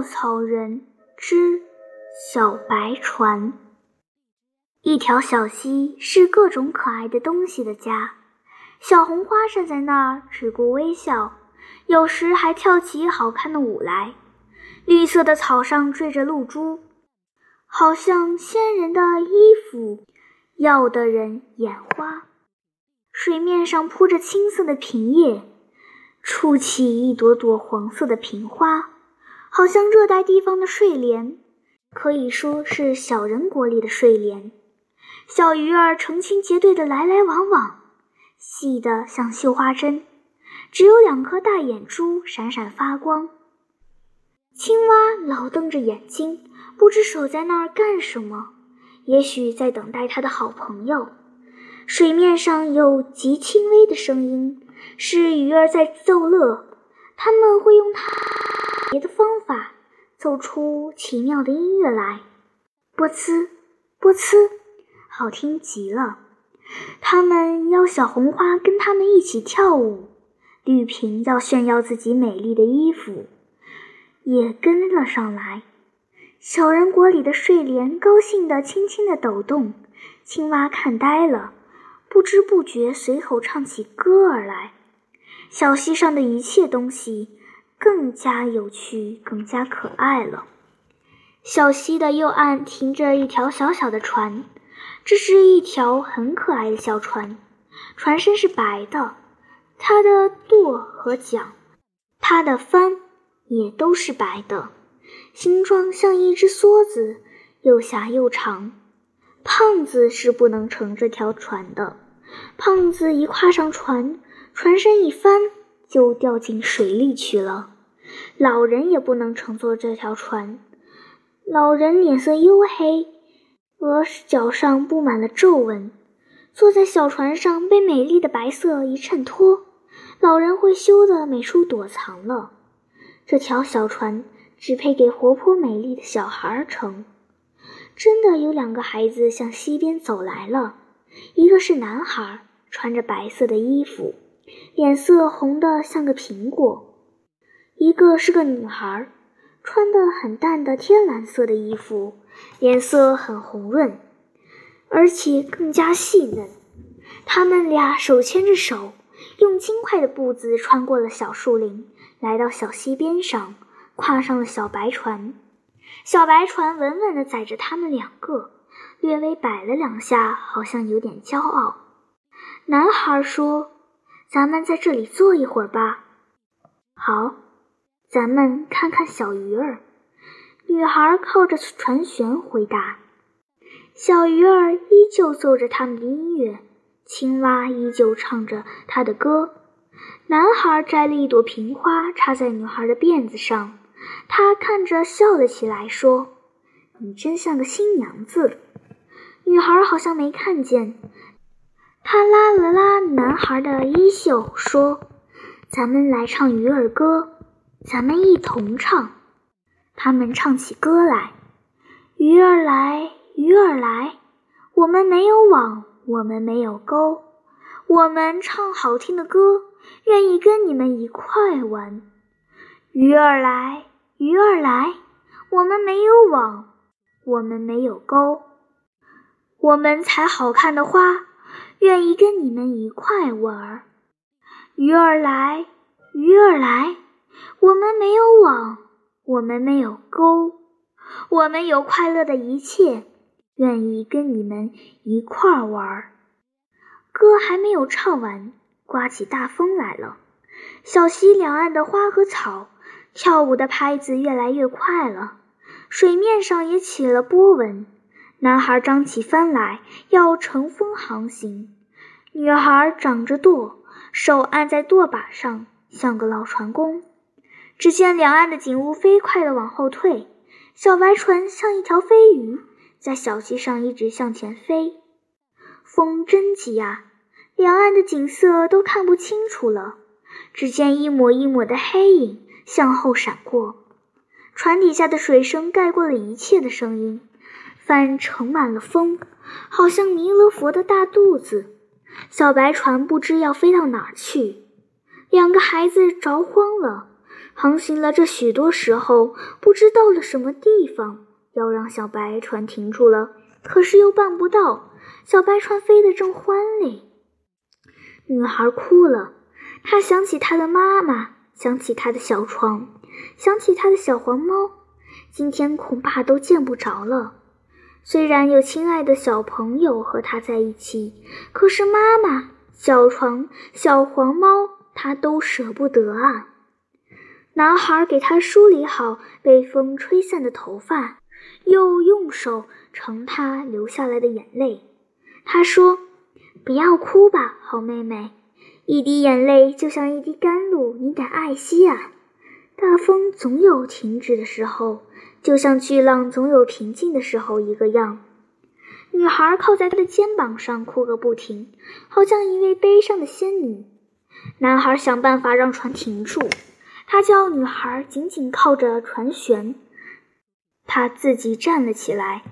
稻草人之小白船。一条小溪是各种可爱的东西的家。小红花站在那儿，只顾微笑，有时还跳起好看的舞来。绿色的草上缀着露珠，好像仙人的衣服，要得人眼花。水面上铺着青色的萍叶，触起一朵朵黄色的萍花，好像热带地方的睡莲，可以说是小人国里的睡莲。小鱼儿成群结队的来来往往，细得像绣花针，只有两颗大眼珠闪闪发光。青蛙老瞪着眼睛，不知守在那儿干什么，也许在等待它的好朋友。水面上有极轻微的声音，是鱼儿在奏乐，它们会用它 别的方奏出奇妙的音乐来，波呲，波呲。好听极了，他们邀小红花跟他们一起跳舞，绿萍要炫耀自己美丽的衣服，也跟了上来。小人国里的睡莲高兴地轻轻地抖动，青蛙看呆了，不知不觉随口唱起歌儿来。小溪上的一切东西更加有趣，更加可爱了。小溪的右岸停着一条小小的船。这是一条很可爱的小船，船身是白的，它的舵和桨，它的帆也都是白的，形状像一只梭子，又狭又长。胖子是不能乘这条船的，胖子一跨上船，船身一翻就掉进水里去了。老人也不能乘坐这条船，老人脸色黝黑。额角上布满了皱纹，坐在小船上被美丽的白色一衬托，老人会羞得没处躲藏了。这条小船只配给活泼美丽的小孩乘。真的有两个孩子向溪边走来了，一个是男孩，穿着白色的衣服，脸色红得像个苹果；一个是个女孩，穿的很淡的天蓝色的衣服。脸色很红润，而且更加细嫩。他们俩手牵着手，用轻快的步子穿过了小树林，来到小溪边上，跨上了小白船。小白船稳稳地载着他们两个，略微摆了两下，好像有点骄傲。男孩说：“咱们在这里坐一会儿吧。”“好。”“咱们看看小鱼儿。”女孩靠着船舷回答：“小鱼儿依旧奏着他们的音乐，青蛙依旧唱着它的歌。”男孩摘了一朵瓶花插在女孩的辫子上，他看着笑了起来，说：“你真像个新娘子。”女孩好像没看见，她拉了拉男孩的衣袖，说：“咱们来唱鱼儿歌，咱们一同唱。”他们唱起歌来：“鱼儿来，鱼儿来，我们没有网，我们没有钩，我们唱好听的歌，愿意跟你们一块玩。鱼儿来，鱼儿来，我们没有网，我们没有钩，我们采好看的花，愿意跟你们一块玩儿。鱼儿来，鱼儿来，我们没有网。”我们没有钩，我们有快乐的一切，愿意跟你们一块儿玩。歌还没有唱完，刮起大风来了。小溪两岸的花和草，跳舞的拍子越来越快了，水面上也起了波纹。男孩张起帆来，要乘风航行；女孩掌着舵，手按在舵把上，像个老船工。只见两岸的景物飞快地往后退，小白船像一条飞鱼，在小溪上一直向前飞。风真急啊，两岸的景色都看不清楚了，只见一抹一抹的黑影向后闪过。船底下的水声盖过了一切的声音，帆盛满了风，好像弥勒佛的大肚子。小白船不知要飞到哪儿去，两个孩子着慌了。航行了这许多时候，不知到了什么地方，要让小白船停住了，可是又办不到。小白船飞得正欢嘞，女孩哭了。她想起她的妈妈，想起她的小床，想起她的小黄猫，今天恐怕都见不着了。虽然有亲爱的小朋友和他在一起，可是妈妈、小床、小黄猫，他都舍不得啊。男孩给他梳理好被风吹散的头发，又用手盛他流下来的眼泪。他说：“不要哭吧，好妹妹，一滴眼泪就像一滴甘露，你得爱惜啊。大风总有停止的时候，就像巨浪总有平静的时候一个样。”女孩靠在他的肩膀上哭个不停，好像一位悲伤的仙女。男孩想办法让船停住。他叫女孩紧紧靠着船舷，他自己站了起来，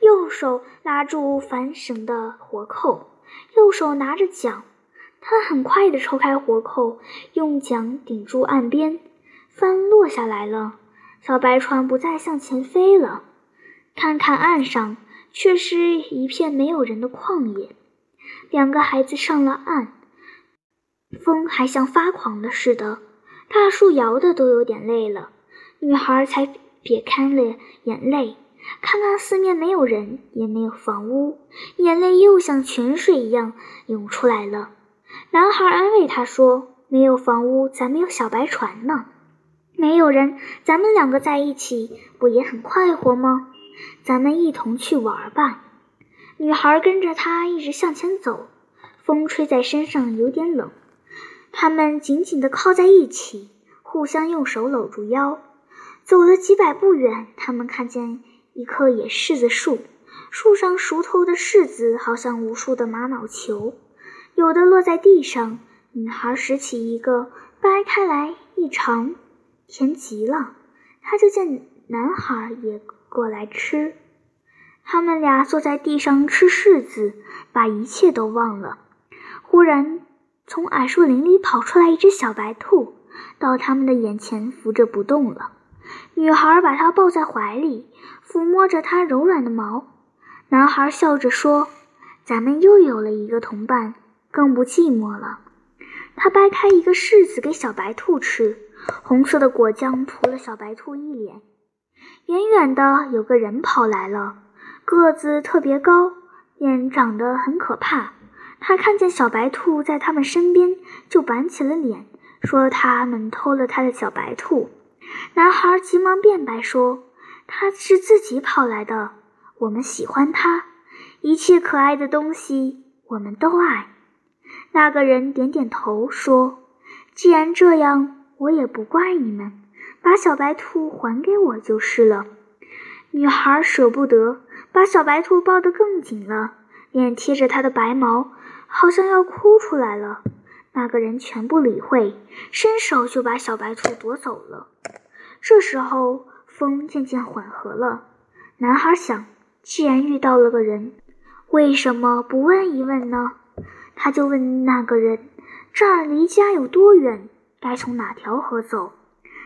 右手拉住帆绳的活扣，右手拿着桨。他很快地抽开活扣，用桨顶住岸边，帆落下来了。小白船不再向前飞了。看看岸上，却是一片没有人的旷野。两个孩子上了岸，风还像发狂了似的。大树摇的都有点累了，女孩才撇开了眼泪，看看四面没有人，也没有房屋，眼泪又像泉水一样涌出来了。男孩安慰她说：“没有房屋，咱们有小白船呢；没有人，咱们两个在一起，不也很快活吗？咱们一同去玩吧。”女孩跟着他一直向前走，风吹在身上有点冷。他们紧紧地靠在一起，互相用手搂住腰。走了几百步远，他们看见一棵野柿子树，树上熟透的柿子好像无数的玛瑙球，有的落在地上。女孩拾起一个，掰开来一尝，甜极了。她就见男孩也过来吃。他们俩坐在地上吃柿子，把一切都忘了。忽然。从矮树林里跑出来一只小白兔，到他们的眼前扶着不动了。女孩把它抱在怀里，抚摸着它柔软的毛。男孩笑着说：“咱们又有了一个同伴，更不寂寞了。”他掰开一个柿子给小白兔吃，红色的果酱涂了小白兔一脸。远远的有个人跑来了，个子特别高，脸长得很可怕。他看见小白兔在他们身边，就板起了脸，说他们偷了他的小白兔。男孩急忙辩白说：“他是自己跑来的，我们喜欢他，一切可爱的东西我们都爱。”那个人点点头说：“既然这样，我也不怪你们，把小白兔还给我就是了。”女孩舍不得，把小白兔抱得更紧了，脸贴着它的白毛。好像要哭出来了，那个人全不理会，伸手就把小白兔夺走了。这时候风渐渐缓和了，男孩想，既然遇到了个人，为什么不问一问呢？他就问那个人：“这儿离家有多远？该从哪条河走？”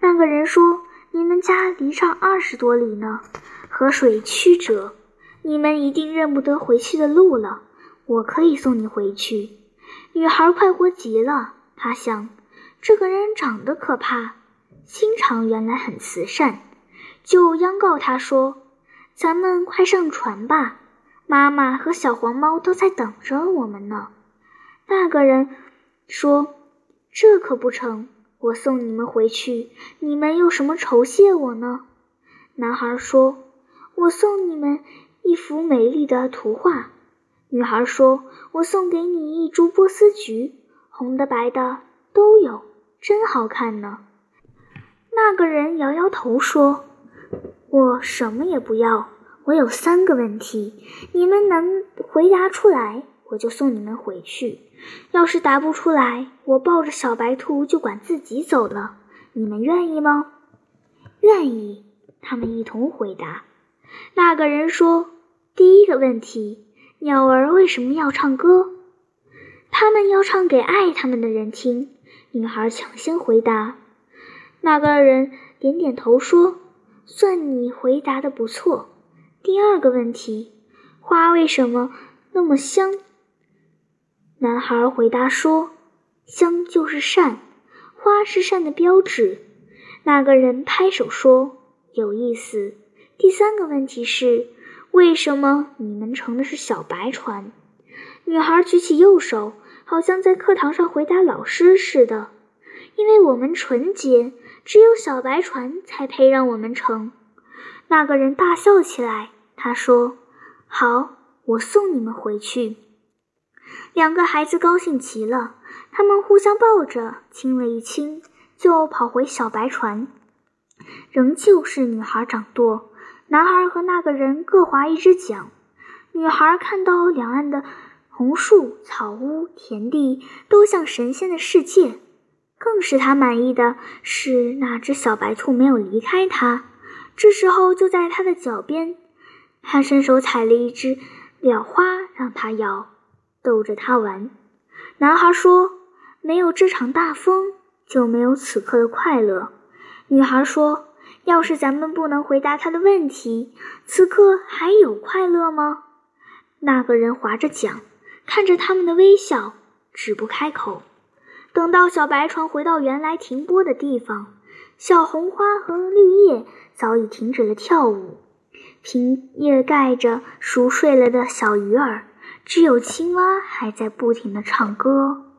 那个人说：“你们家离这二十多里呢，河水曲折，你们一定认不得回去的路了。”我可以送你回去。女孩快活极了，她想，这个人长得可怕，心肠原来很慈善，就央告他说：“咱们快上船吧，妈妈和小黄猫都在等着我们呢。”那个人说：“这可不成，我送你们回去，你们有什么酬谢我呢？”男孩说：“我送你们一幅美丽的图画。”女孩说：“我送给你一株波斯菊，红的、白的都有，真好看呢。”那个人摇摇头说：“我什么也不要。我有三个问题，你们能回答出来，我就送你们回去；要是答不出来，我抱着小白兔就管自己走了。你们愿意吗？”“愿意。”他们一同回答。那个人说：“第一个问题。”鸟儿为什么要唱歌？他们要唱给爱他们的人听。女孩抢先回答：“那个人点点头说：“算你回答的不错。”第二个问题，花为什么那么香？男孩回答说：“香就是善，花是善的标志。”那个人拍手说：“有意思。”第三个问题是，为什么你们乘的是小白船？女孩举起右手，好像在课堂上回答老师似的。因为我们纯洁，只有小白船才配让我们乘。那个人大笑起来，他说：“好，我送你们回去。”两个孩子高兴极了，他们互相抱着亲了一亲，就跑回小白船。仍旧是女孩掌舵，男孩和那个人各划一只桨。女孩看到两岸的红树、草屋、田地都像神仙的世界。更使她满意的是，那只小白兔没有离开她。这时候，就在她的脚边，她伸手采了一只蓼花让它咬。逗着他玩，男孩说：“没有这场大风，就没有此刻的快乐。”女孩说：“要是咱们不能回答他的问题，此刻还有快乐吗？”那个人划着桨，看着他们的微笑，止不开口。等到小白船回到原来停泊的地方，小红花和绿叶早已停止了跳舞，平叶盖着熟睡了的小鱼儿。只有青蛙还在不停地唱歌。